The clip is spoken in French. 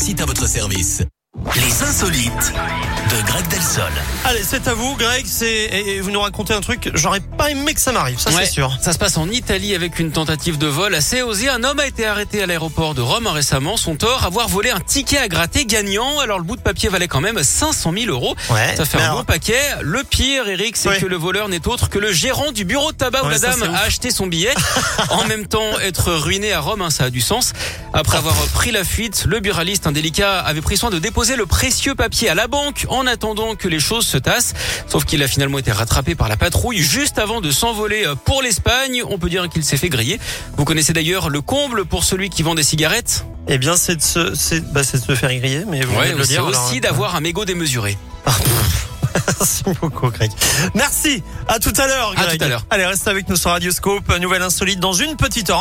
Racite à votre service. Insolites de Greg Delsol. Allez, c'est à vous, Greg. C'est vous nous racontez un truc. J'aurais pas aimé que ça m'arrive, ça Ouais, c'est sûr. Ça se passe en Italie avec une tentative de vol assez osée. Un homme a été arrêté à l'aéroport de Rome récemment. Son tort, avoir volé un ticket à gratter gagnant. Alors le bout de papier valait quand même 500 000 euros. Ouais, Ça fait un alors- bon paquet. Le pire, Eric, c'est Ouais. que le voleur n'est autre que le gérant du bureau de tabac où la dame a acheté son billet. en même temps, être ruiné à Rome, hein, ça a du sens. Après avoir pris la fuite, le buraliste indélicat avait pris soin de déposer le précieux papier à la banque en attendant que les choses se tassent. Sauf qu'il a finalement été rattrapé par la patrouille juste avant de s'envoler euh, pour l'Espagne. On peut dire qu'il s'est fait griller. Vous connaissez d'ailleurs le comble pour celui qui vend des cigarettes? Eh bien, c'est de se, c'est, bah, c'est de se faire griller, mais vous le c'est dire. aussi alors, d'avoir un mégot démesuré. Merci beaucoup, Greg. Merci. À tout à l'heure, À Greg. tout à l'heure. Allez, reste avec nous sur Radioscope. Nouvelle insolite dans une petite heure.